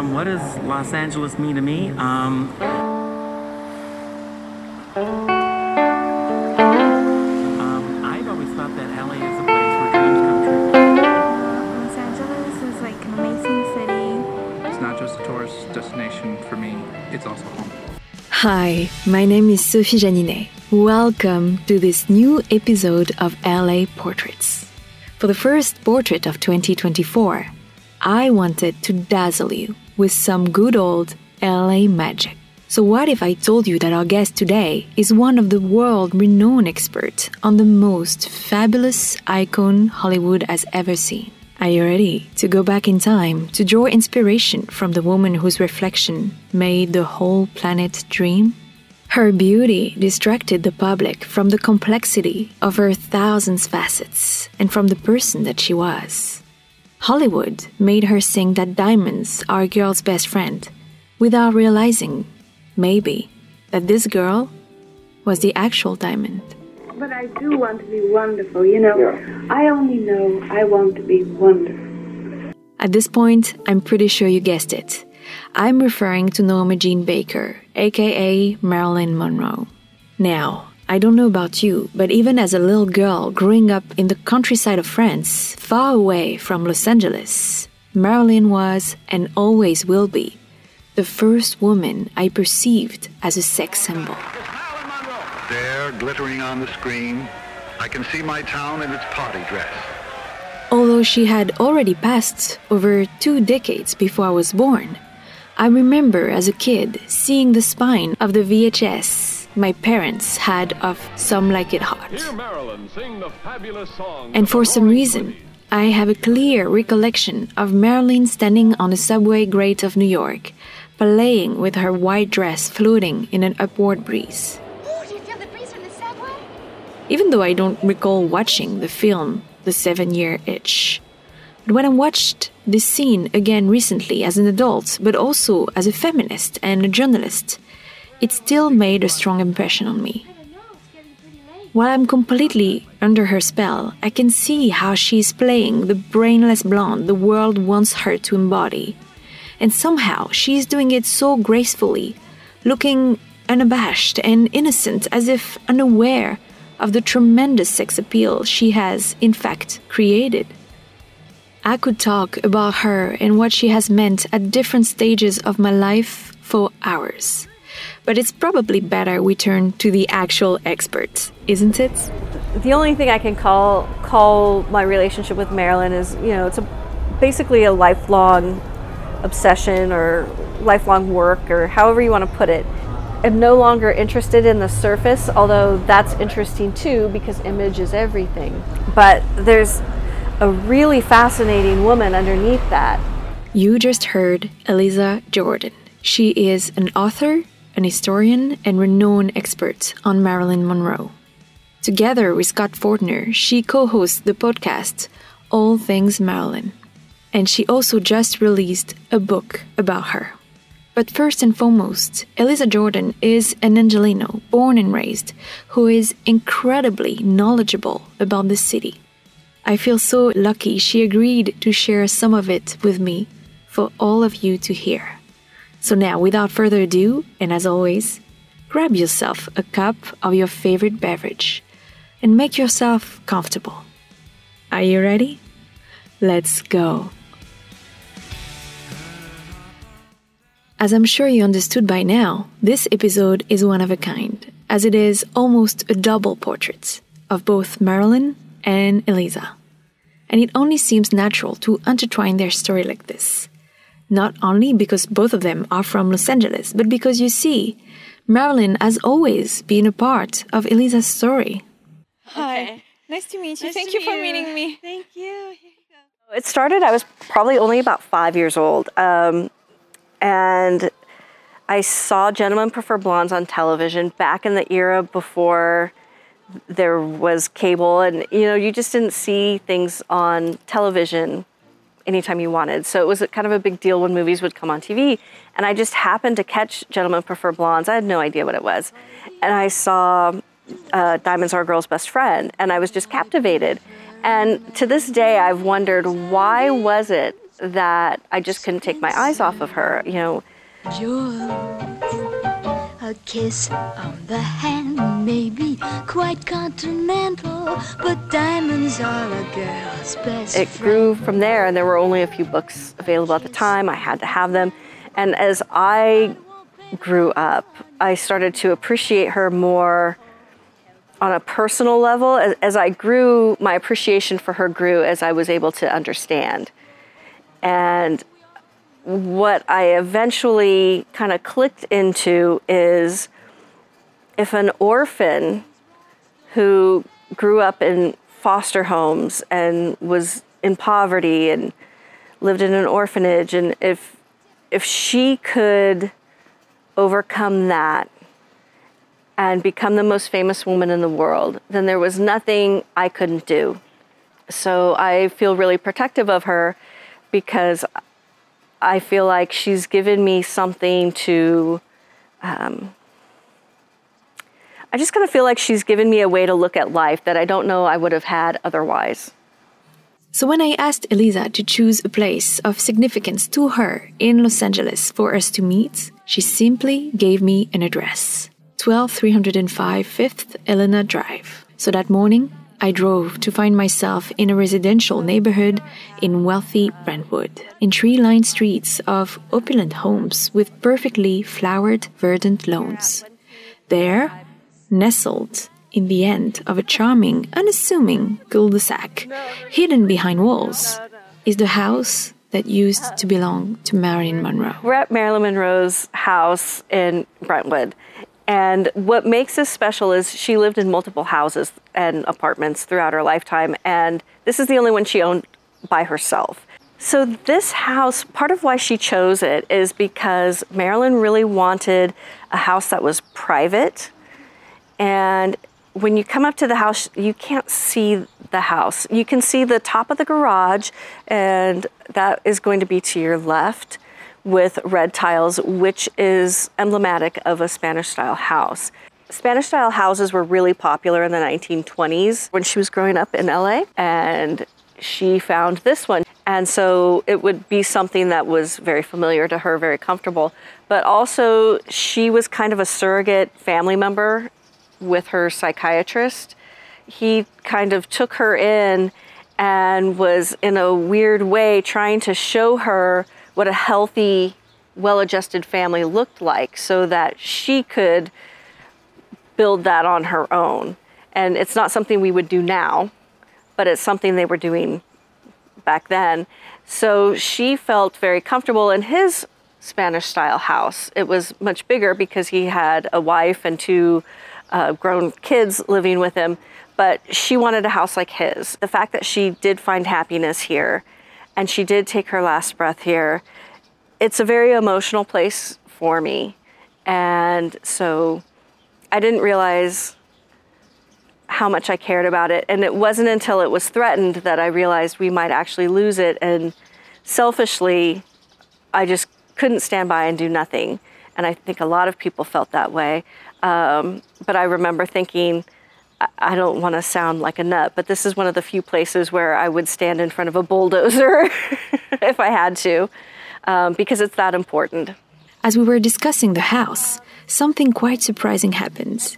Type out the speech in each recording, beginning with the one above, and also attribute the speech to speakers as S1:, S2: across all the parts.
S1: Um, what does Los Angeles mean to me? Um, um, I've always thought that LA is a place where dreams come true.
S2: Los Angeles is like an amazing city.
S3: It's not just a tourist destination for me, it's also home.
S4: Hi, my name is Sophie Janinet. Welcome to this new episode of LA Portraits. For the first portrait of 2024, I wanted to dazzle you with some good old LA magic. So, what if I told you that our guest today is one of the world renowned experts on the most fabulous icon Hollywood has ever seen? Are you ready to go back in time to draw inspiration from the woman whose reflection made the whole planet dream? Her beauty distracted the public from the complexity of her thousands facets and from the person that she was. Hollywood made her sing that diamonds are a girl's best friend without realizing, maybe, that this girl was the actual diamond.
S5: But I do want to be wonderful, you know. I only know I want to be wonderful.
S4: At this point, I'm pretty sure you guessed it. I'm referring to Norma Jean Baker, aka Marilyn Monroe. Now, I don't know about you, but even as a little girl growing up in the countryside of France, far away from Los Angeles, Marilyn was, and always will be, the first woman I perceived as a sex symbol.
S6: There, glittering on the screen, I can see my town in its party dress.
S4: Although she had already passed over two decades before I was born, I remember as a kid seeing the spine of the VHS my parents had of Some Like It Hot. And for some reason, I have a clear recollection of Marilyn standing on the subway grate of New York, playing with her white dress floating in an upward breeze.
S2: Do you feel the breeze from the subway?
S4: Even though I don't recall watching the film The Seven Year Itch. But when I watched this scene again recently as an adult, but also as a feminist and a journalist, it still made a strong impression on me. While I'm completely under her spell, I can see how she's playing the brainless blonde the world wants her to embody. And somehow she's doing it so gracefully, looking unabashed and innocent as if unaware of the tremendous sex appeal she has, in fact, created. I could talk about her and what she has meant at different stages of my life for hours. But it's probably better we turn to the actual experts, isn't it?
S7: the only thing I can call call my relationship with Marilyn is, you know, it's a, basically a lifelong obsession or lifelong work or however you want to put it. I'm no longer interested in the surface, although that's interesting too because image is everything. But there's a really fascinating woman underneath that.
S4: You just heard Elisa Jordan. She is an author, an historian, and renowned expert on Marilyn Monroe. Together with Scott Fortner, she co hosts the podcast All Things Marilyn. And she also just released a book about her. But first and foremost, Elisa Jordan is an Angelino born and raised who is incredibly knowledgeable about the city. I feel so lucky she agreed to share some of it with me for all of you to hear. So now, without further ado, and as always, grab yourself a cup of your favorite beverage and make yourself comfortable. Are you ready? Let's go. As I'm sure you understood by now, this episode is one of a kind, as it is almost a double portrait of both Marilyn and Elisa. And it only seems natural to intertwine their story like this. Not only because both of them are from Los Angeles, but because you see, Marilyn has always been a part of Elisa's story.
S8: Hi. Nice to meet you. Thank you for meeting me. Thank you.
S7: It started, I was probably only about five years old. Um, and I saw Gentlemen Prefer Blondes on television back in the era before there was cable. And, you know, you just didn't see things on television anytime you wanted. So it was kind of a big deal when movies would come on TV. And I just happened to catch Gentlemen Prefer Blondes. I had no idea what it was. And I saw uh, Diamonds Are a Girl's Best Friend, and I was just captivated. And to this day, I've wondered why was it that I just couldn't take my eyes off of her. You know,
S9: A kiss on the hand may be quite continental, but diamonds are a girl's best
S7: it grew from there, and there were only a few books available at the time. I had to have them. And as I grew up, I started to appreciate her more on a personal level. As, as I grew, my appreciation for her grew as I was able to understand. And what I eventually kind of clicked into is if an orphan who grew up in foster homes and was in poverty and lived in an orphanage and if if she could overcome that and become the most famous woman in the world then there was nothing I couldn't do. So I feel really protective of her because I feel like she's given me something to. Um, I just kind of feel like she's given me a way to look at life that I don't know I would have had otherwise.
S4: So, when I asked Elisa to choose a place of significance to her in Los Angeles for us to meet, she simply gave me an address 12305 5th Helena Drive. So that morning, I drove to find myself in a residential neighborhood in wealthy Brentwood, in tree lined streets of opulent homes with perfectly flowered, verdant lawns. There, nestled in the end of a charming, unassuming cul de sac, hidden behind walls, is the house that used to belong to Marilyn Monroe.
S7: We're at Marilyn Monroe's house in Brentwood. And what makes this special is she lived in multiple houses and apartments throughout her lifetime, and this is the only one she owned by herself. So, this house, part of why she chose it is because Marilyn really wanted a house that was private. And when you come up to the house, you can't see the house. You can see the top of the garage, and that is going to be to your left with red tiles, which is emblematic of a Spanish style house. Spanish style houses were really popular in the 1920s when she was growing up in LA, and she found this one. And so it would be something that was very familiar to her, very comfortable. But also, she was kind of a surrogate family member with her psychiatrist. He kind of took her in and was, in a weird way, trying to show her what a healthy, well adjusted family looked like so that she could build that on her own. And it's not something we would do now, but it's something they were doing back then. So she felt very comfortable in his Spanish style house. It was much bigger because he had a wife and two uh, grown kids living with him, but she wanted a house like his. The fact that she did find happiness here and she did take her last breath here, it's a very emotional place for me. And so I didn't realize how much I cared about it. And it wasn't until it was threatened that I realized we might actually lose it. And selfishly, I just couldn't stand by and do nothing. And I think a lot of people felt that way. Um, but I remember thinking, I- I don't want to sound like a nut, but this is one of the few places where I would stand in front of a bulldozer if I had to, um, because it's that important.
S4: As we were discussing the house, something quite surprising happened.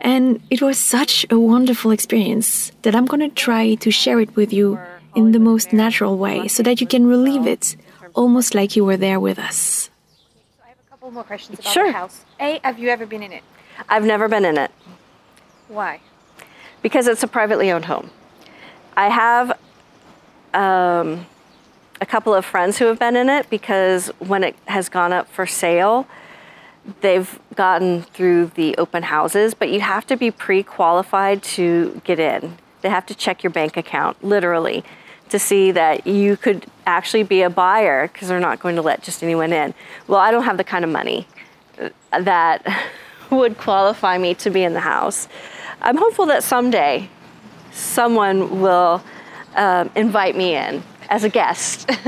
S4: And it was such a wonderful experience that I'm going to try to share it with you in the most natural way so that you can relive it almost like you were there with us.
S8: I have a couple more questions about
S7: Sure.
S8: the house. A, have you ever been in it?
S7: I've never been in it.
S8: Why?
S7: Because it's a privately owned home. I have um, a couple of friends who have been in it because when it has gone up for sale, they've gotten through the open houses, but you have to be pre qualified to get in. They have to check your bank account, literally, to see that you could actually be a buyer because they're not going to let just anyone in. Well, I don't have the kind of money uh, that would qualify me to be in the house. I'm hopeful that someday someone will um, invite me in as a guest.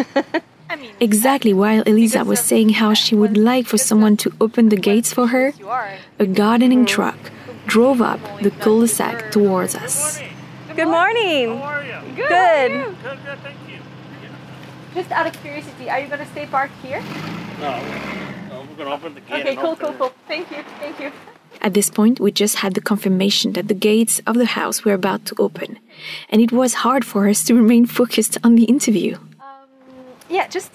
S4: Exactly while Elisa was saying how she would like for someone to open the gates for her, a gardening truck drove up the cul de sac towards us.
S7: Good morning.
S10: How are you?
S7: Good.
S10: Good, good, thank you.
S8: just out of curiosity, are you gonna stay parked here?
S10: No, no, we're gonna open the gate.
S8: Okay,
S10: and
S8: cool,
S10: open
S8: cool,
S10: it.
S8: cool. Thank you, thank you.
S4: At this point, we just had the confirmation that the gates of the house were about to open, and it was hard for us to remain focused on the interview.
S8: Yeah, just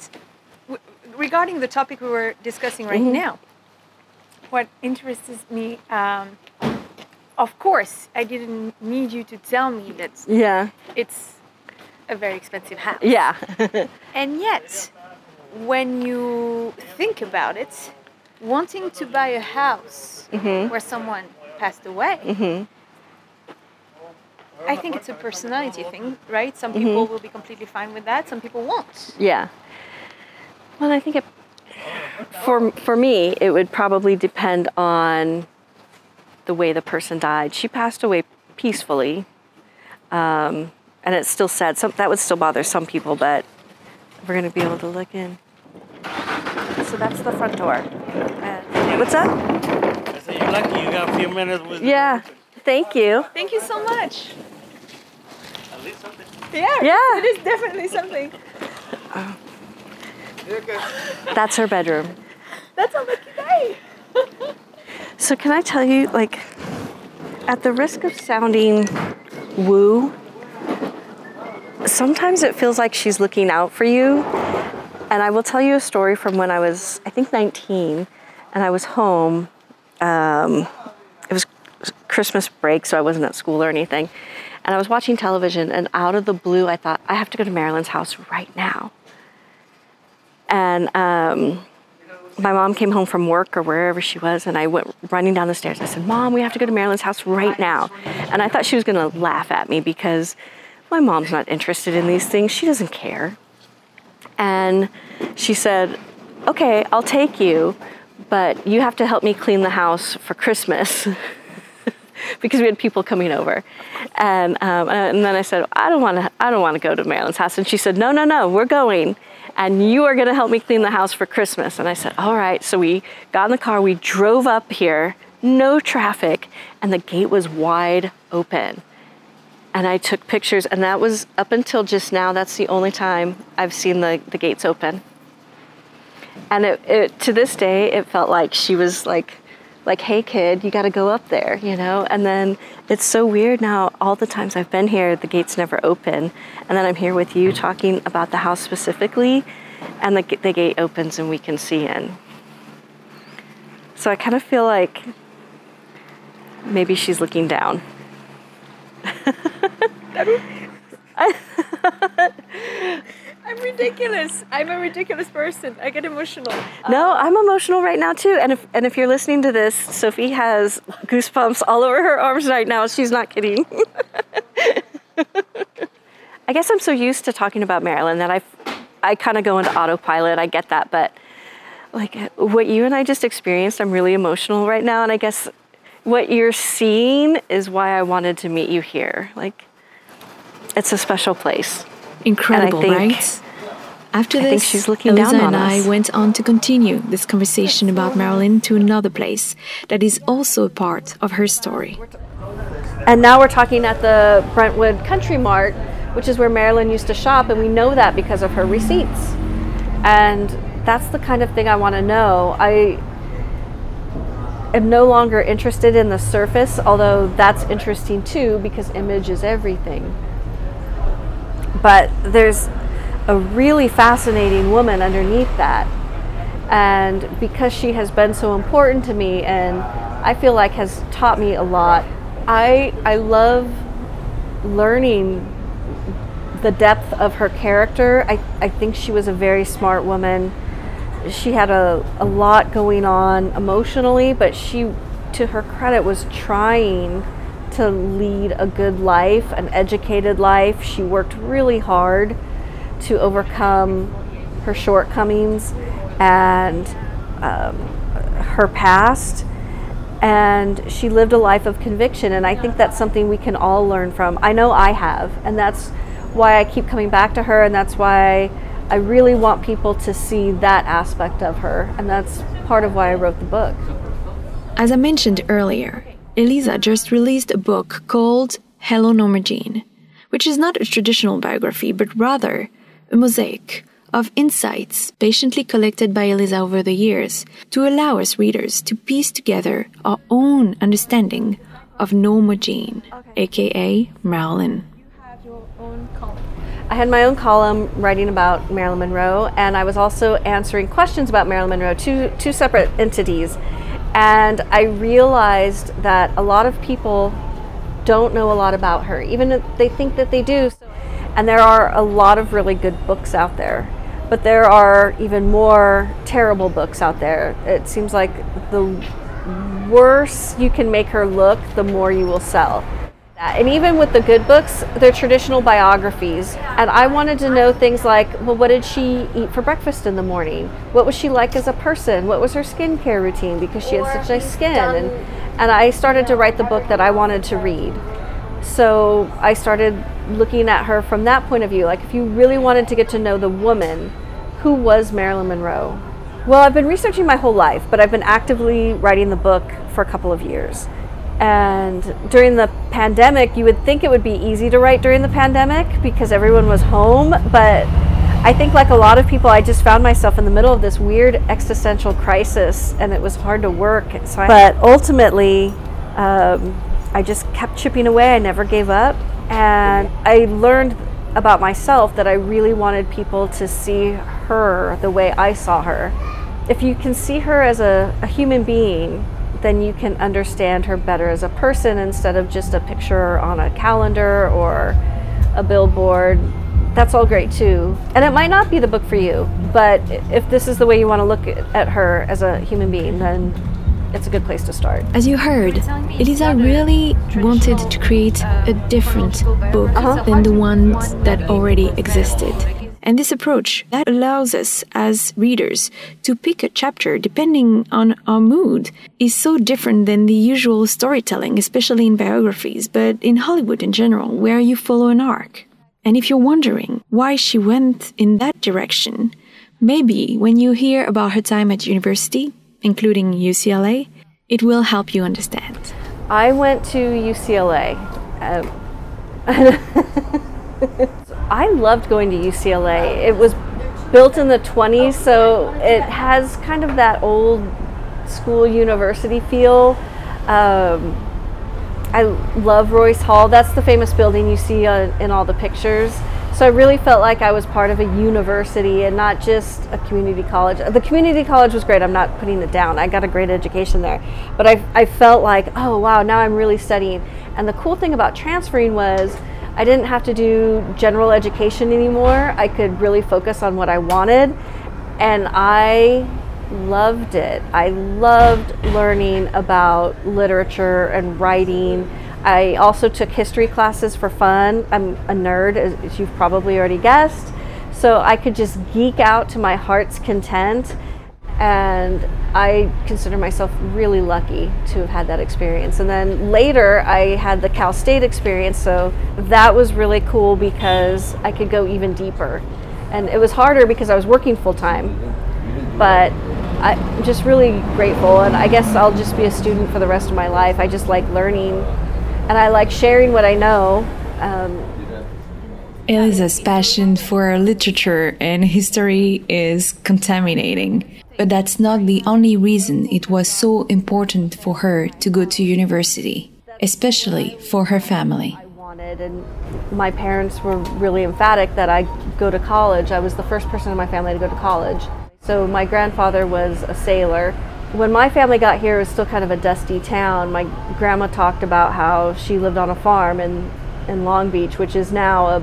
S8: w- regarding the topic we were discussing right
S7: Mhm.
S8: now, what interests me, um, of course, I didn't need you to tell me that
S7: Yeah.
S8: it's a very expensive house.
S7: Yeah.
S8: And yet, when you think about it, wanting to buy a house
S7: Mhm.
S8: where someone passed away,
S7: hmm
S8: I think it's a personality thing, right? Some
S7: Mhm.
S8: people will be completely fine with that, some people won't.
S7: Yeah. Well, I think it, for for me, it would probably depend on the way the person died. She passed away peacefully, um, and it's still sad. Some that would still bother some people, but we're gonna be able to look in. So that's the front door. And- what's up?
S10: I said, you're lucky you got a few minutes with
S7: Yeah. Thank you.
S8: Thank you so much.
S10: At least something.
S8: Yeah,
S7: Yeah.
S8: it is definitely something.
S7: That's her bedroom.
S8: That's a lucky day.
S7: So can I tell you, like, at the risk of sounding woo, sometimes it feels like she's looking out for you. And I will tell you a story from when I was, I think, 19, and I was home. Um, it was Christmas break, so I wasn't at school or anything. And I was watching television, and out of the blue, I thought, I have to go to Marilyn's house right now. And um, my mom came home from work or wherever she was, and I went running down the stairs. I said, Mom, we have to go to Marilyn's house right now. And I thought she was going to laugh at me because my mom's not interested in these things. She doesn't care. And she said, Okay, I'll take you, but you have to help me clean the house for Christmas. because we had people coming over, and um, and then I said, I don't want to, I don't want to go to Marilyn's house, and she said, No, no, no, we're going, and you are going to help me clean the house for Christmas. And I said, All right. So we got in the car, we drove up here, no traffic, and the gate was wide open. And I took pictures, and that was up until just now. That's the only time I've seen the, the gates open. And it, it to this day, it felt like she was like, like, hey kid, you got to go up there, you know. And then it's so weird now. All the times I've been here, the gates never open, and then I'm here with you talking about the house specifically, and the the gate opens and we can see in. So I kind of feel like maybe she's looking down.
S8: I'm ridiculous. I'm a ridiculous person. I get emotional.
S7: No, I'm emotional right now too. And if and if you're listening to this, Sophie has goosebumps all over her arms right now. She's not kidding. I guess I'm so used to talking about Marilyn that I I kind of go into autopilot. I get that, but like what you and I just experienced, I'm really emotional right now and I guess what you're seeing is why I wanted to meet you here. Like it's a special place.
S4: Incredible,
S7: think-
S4: right? After
S7: I
S4: this,
S7: think she's looking
S4: Elisa
S7: down on
S4: and I went on to continue this conversation about Marilyn to another place that is also a part of her story.
S7: And now we're talking at the Brentwood Country Mart, which is where Marilyn used to shop, and we know that because of her receipts. And that's the kind of thing I want to know. I am no longer interested in the surface, although that's interesting too because image is everything. But there's a really fascinating woman underneath that. And because she has been so important to me and I feel like has taught me a lot, I I love learning the depth of her character. I, I think she was a very smart woman. She had a, a lot going on emotionally, but she, to her credit, was trying to lead a good life, an educated life. She worked really hard to overcome her shortcomings and um, her past. And she lived a life of conviction, and I think that's something we can all learn from. I know I have, and that's why I keep coming back to her, and that's why I really want people to see that aspect of her, and that's part of why I wrote the book.
S4: As I mentioned earlier, Elisa just released a book called Hello Norma Jean, which is not a traditional biography, but rather a mosaic of insights patiently collected by Elisa over the years to allow us readers to piece together our own understanding of Norma Jean, aka Marilyn.
S7: I had my own column writing about Marilyn Monroe, and I was also answering questions about Marilyn Monroe, two, two separate entities. And I realized that a lot of people don't know a lot about her, even if they think that they do. And there are a lot of really good books out there, but there are even more terrible books out there. It seems like the worse you can make her look, the more you will sell. And even with the good books, they're traditional biographies. And I wanted to know things like, well, what did she eat for breakfast in the morning? What was she like as a person? What was her skincare routine? Because she had such nice skin. And, and I started to write the book that I wanted to read. So I started looking at her from that point of view. Like, if you really wanted to get to know the woman, who was Marilyn Monroe? Well, I've been researching my whole life, but I've been actively writing the book for a couple of years. And during the pandemic, you would think it would be easy to write during the pandemic because everyone was home. But I think, like a lot of people, I just found myself in the middle of this weird existential crisis and it was hard to work. So I, but ultimately, um, I just kept chipping away. I never gave up. And I learned about myself that I really wanted people to see her the way I saw her. If you can see her as a, a human being, then you can understand her better as a person instead of just a picture on a calendar or a billboard. That's all great too. And it might not be the book for you, but if this is the way you want to look at her as a human being, then it's a good place to start.
S4: As you heard, Elisa really wanted to create a different book
S7: Uh-huh.
S4: than the ones that already existed. And this approach that allows us as readers to pick a chapter depending on our mood is so different than the usual storytelling, especially in biographies, but in Hollywood in general, where you follow an arc. And if you're wondering why she went in that direction, maybe when you hear about her time at university, including UCLA, it will help you understand.
S7: I went to UCLA. Um, I loved going to UCLA. It was built in the 20s, so it has kind of that old school university feel. Um, I love Royce Hall. That's the famous building you see on, in all the pictures. So I really felt like I was part of a university and not just a community college. The community college was great. I'm not putting it down. I got a great education there. But I, I felt like, oh, wow, now I'm really studying. And the cool thing about transferring was I didn't have to do general education anymore. I could really focus on what I wanted. And I loved it. I loved learning about literature and writing. I also took history classes for fun. I'm a nerd, as you've probably already guessed. So I could just geek out to my heart's content. And I consider myself really lucky to have had that experience. And then later, I had the Cal State experience. So that was really cool because I could go even deeper. And it was harder because I was working full time. But I'm just really grateful. And I guess I'll just be a student for the rest of my life. I just like learning and I like sharing what I know. Um,
S4: Elisa's passion for literature and history is contaminating. But that's not the only reason it was so important for her to go to university, especially for her family.
S7: wanted and my parents were really emphatic that I go to college. I was the first person in my family to go to college. So my grandfather was a sailor. When my family got here, it was still kind of a dusty town. My grandma talked about how she lived on a farm in, in Long Beach, which is now a,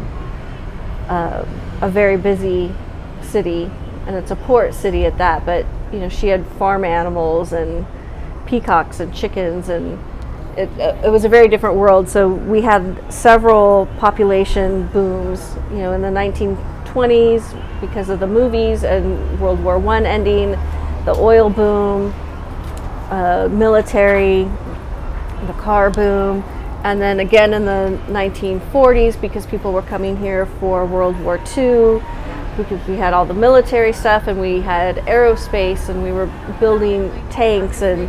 S7: a, a very busy city, and it's a port city at that. But you know, she had farm animals and peacocks and chickens, and it, it was a very different world. So we had several population booms, you know, in the 1920s because of the movies and World War One ending, the oil boom, uh, military, the car boom, and then again in the 1940s because people were coming here for World War II because we had all the military stuff and we had aerospace and we were building tanks and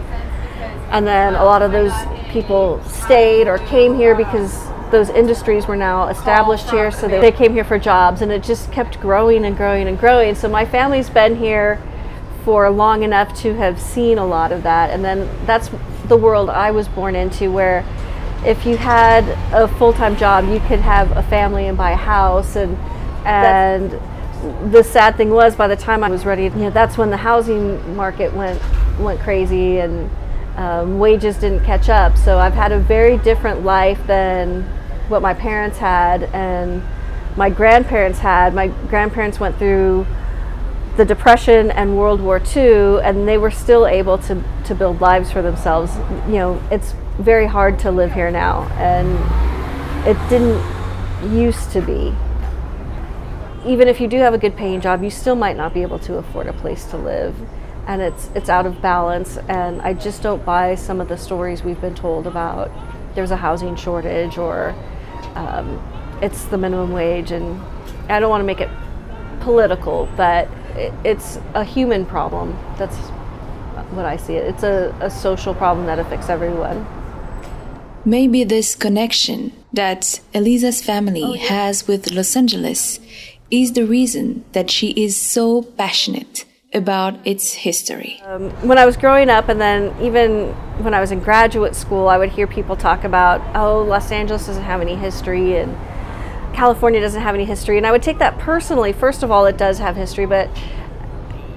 S7: and then a lot of those people stayed or came here because those industries were now established here, so they, they came here for jobs, and it just kept growing and growing and growing. So my family's been here for long enough to have seen a lot of that, and then that's the world I was born into, where if you had a full-time job, you could have a family and buy a house, and and the sad thing was, by the time I was ready, you know, that's when the housing market went went crazy and um, wages didn't catch up. So I've had a very different life than what my parents had and my grandparents had. My grandparents went through the Depression and World War II, and they were still able to, to build lives for themselves. You know, it's very hard to live here now, and it didn't used to be. Even if you do have a good paying job, you still might not be able to afford a place to live. And it's it's out of balance. And I just don't buy some of the stories we've been told about there's a housing shortage or um, it's the minimum wage. And I don't want to make it political but it, it's a human problem. That's what I see it. It's a, a social problem that affects everyone.
S4: Maybe this connection that Elisa's family oh, yeah. has with Los Angeles is the reason that she is so passionate about its history?
S7: Um, when I was growing up, and then even when I was in graduate school, I would hear people talk about, oh, Los Angeles doesn't have any history and California doesn't have any history. And I would take that personally. First of all, it does have history, but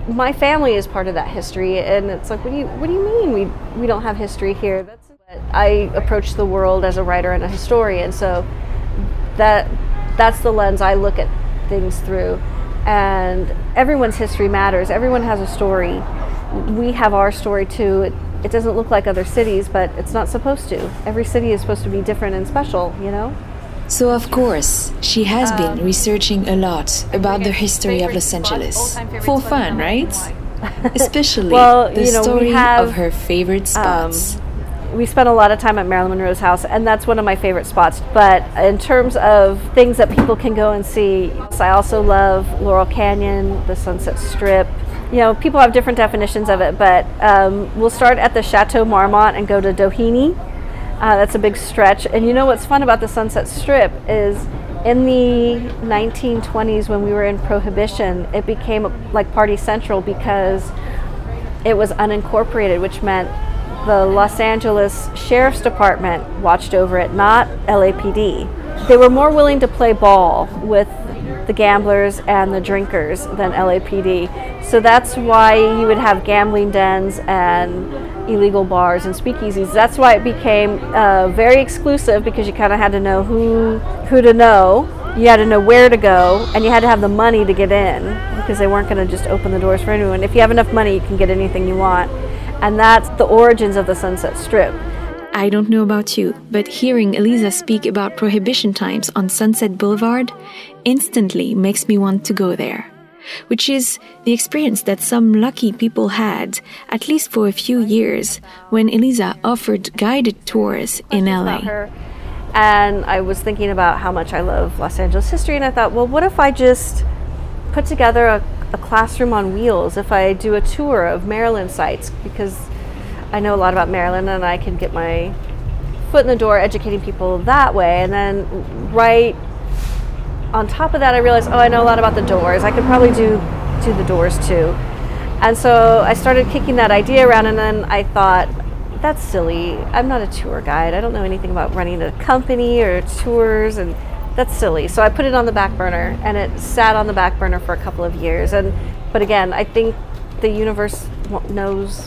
S7: my family is part of that history. And it's like, what do you, what do you mean we, we don't have history here? That's, I approach the world as a writer and a historian. So that, that's the lens I look at things through and everyone's history matters. Everyone has a story. We have our story too. It, it doesn't look like other cities, but it's not supposed to. Every city is supposed to be different and special, you know?
S4: So, of course, she has um, been researching a lot about the history of Los Angeles. For fun, right? Especially well, the you know, story have, of her favorite spots.
S7: Um, we spent a lot of time at Marilyn Monroe's house, and that's one of my favorite spots. But in terms of things that people can go and see, I also love Laurel Canyon, the Sunset Strip. You know, people have different definitions of it, but um, we'll start at the Chateau Marmont and go to Doheny. Uh, that's a big stretch. And you know what's fun about the Sunset Strip is in the 1920s when we were in Prohibition, it became like Party Central because it was unincorporated, which meant the Los Angeles Sheriff's Department watched over it, not LAPD. They were more willing to play ball with the gamblers and the drinkers than LAPD. So that's why you would have gambling dens and illegal bars and speakeasies. That's why it became uh, very exclusive because you kind of had to know who who to know. You had to know where to go, and you had to have the money to get in because they weren't going to just open the doors for anyone. If you have enough money, you can get anything you want and that's the origins of the Sunset Strip.
S4: I don't know about you, but hearing Elisa speak about prohibition times on Sunset Boulevard instantly makes me want to go there. Which is the experience that some lucky people had, at least for a few years, when Elisa offered guided tours in LA.
S7: And I was thinking about how much I love Los Angeles history, and I thought, well, what if I just put together a a classroom on wheels if I do a tour of Marilyn sites because I know a lot about Marilyn and I can get my foot in the door educating people that way. And then right on top of that, I realized, oh, I know a lot about the Doors. I could probably do do the Doors too. And so I started kicking that idea around, and then I thought, that's silly. I'm not a tour guide. I don't know anything about running a company or tours and that's silly. So I put it on the back burner and it sat on the back burner for a couple of years. And but again, I think the universe knows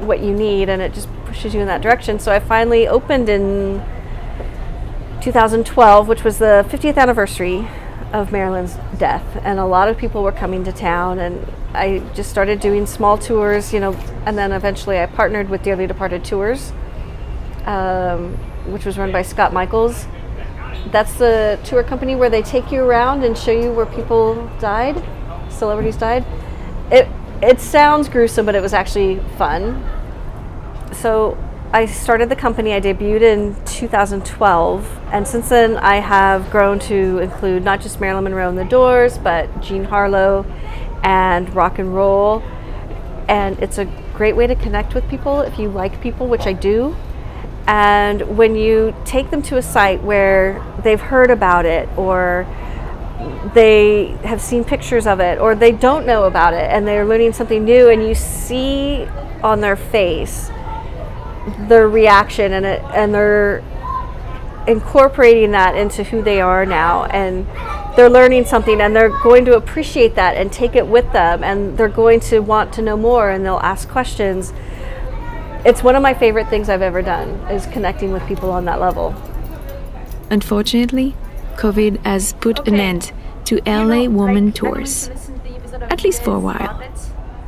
S7: what you need and it just pushes you in that direction. So I finally opened in 2012, which was the 50th anniversary of Marilyn's death, and a lot of people were coming to town, and I just started doing small tours, you know, and then eventually I partnered with Dearly Departed Tours, um, which was run by Scott Michaels, that's the tour company where they take you around and show you where people died, celebrities died. It it sounds gruesome, but it was actually fun. So I started the company. I debuted in 2012, and since then I have grown to include not just Marilyn Monroe and the Doors, but Jean Harlow and rock and roll. And it's a great way to connect with people if you like people, which I do. And when you take them to a site where they've heard about it or they have seen pictures of it or they don't know about it and they're learning something new and you see on their face their reaction and it and they're incorporating that into who they are now and they're learning something and they're going to appreciate that and take it with them and they're going to want to know more and they'll ask questions. It's one of my favorite things i've ever done is connecting with people on that level
S4: Unfortunately, COVID has put an end to LA Woman Tours, at least for a while.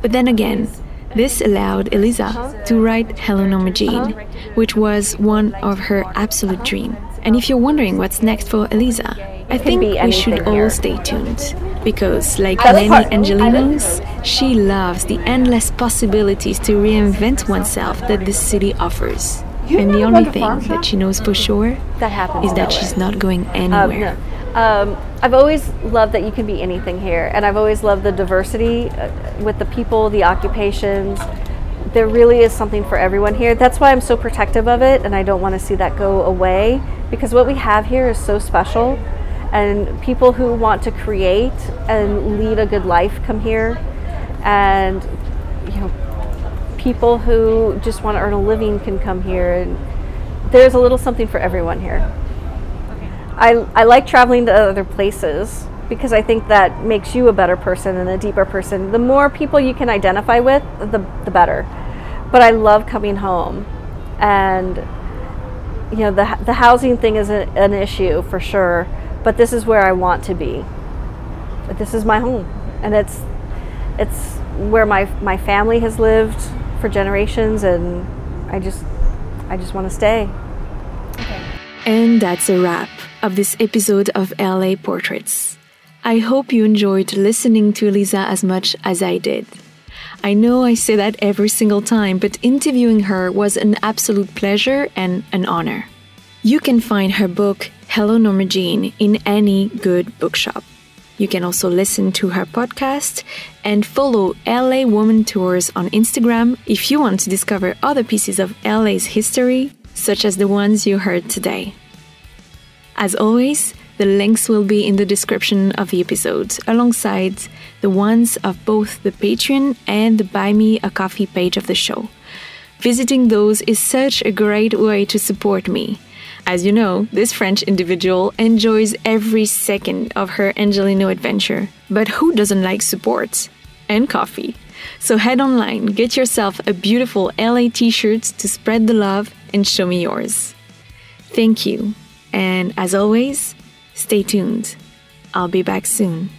S4: But then again, this allowed Elisa to write Hello Norma Jean, which was one of her absolute dreams. And if you're wondering what's next for Elisa, I think we should all stay tuned. Because, like many Angelinos, she loves the endless possibilities to reinvent oneself that this city offers. And the only thing that she knows for sure
S7: that happens
S4: is that she's not going
S7: Um,
S4: anywhere.
S7: no. Um, I've always loved that you can be anything here, and I've always loved the diversity uh, with the people, the occupations. There really is something for everyone here. That's why I'm so protective of it, and I don't want to see that go away because what we have here is so special, and people who want to create and lead a good life come here, and you know, people who just want to earn a living can come here, and there's a little something for everyone here. I, I like traveling to other places because I think that makes you a better person and a deeper person. The more people you can identify with, the, the better. But I love coming home. And, you know, the, the housing thing is a, an issue for sure, but this is where I want to be. But this is my home. And it's, it's where my, my family has lived for generations, and I just, I just want to stay.
S4: And that's a wrap of this episode of LA Portraits. I hope you enjoyed listening to Elisa as much as I did. I know I say that every single time, but interviewing her was an absolute pleasure and an honor. You can find her book, Hello Norma Jean, in any good bookshop. You can also listen to her podcast and follow LA Woman Tours on Instagram if you want to discover other pieces of LA's history, such as the ones you heard today. As always, the links will be in the description of the episode, alongside the ones of both the Patreon and the Buy Me a Coffee page of the show. Visiting those is such a great way to support me. As you know, this French individual enjoys every second of her Angelino adventure. But who doesn't like support? And coffee. So head online, get yourself a beautiful LA t shirt to spread the love and show me yours. Thank you. And as always, stay tuned. I'll be back soon.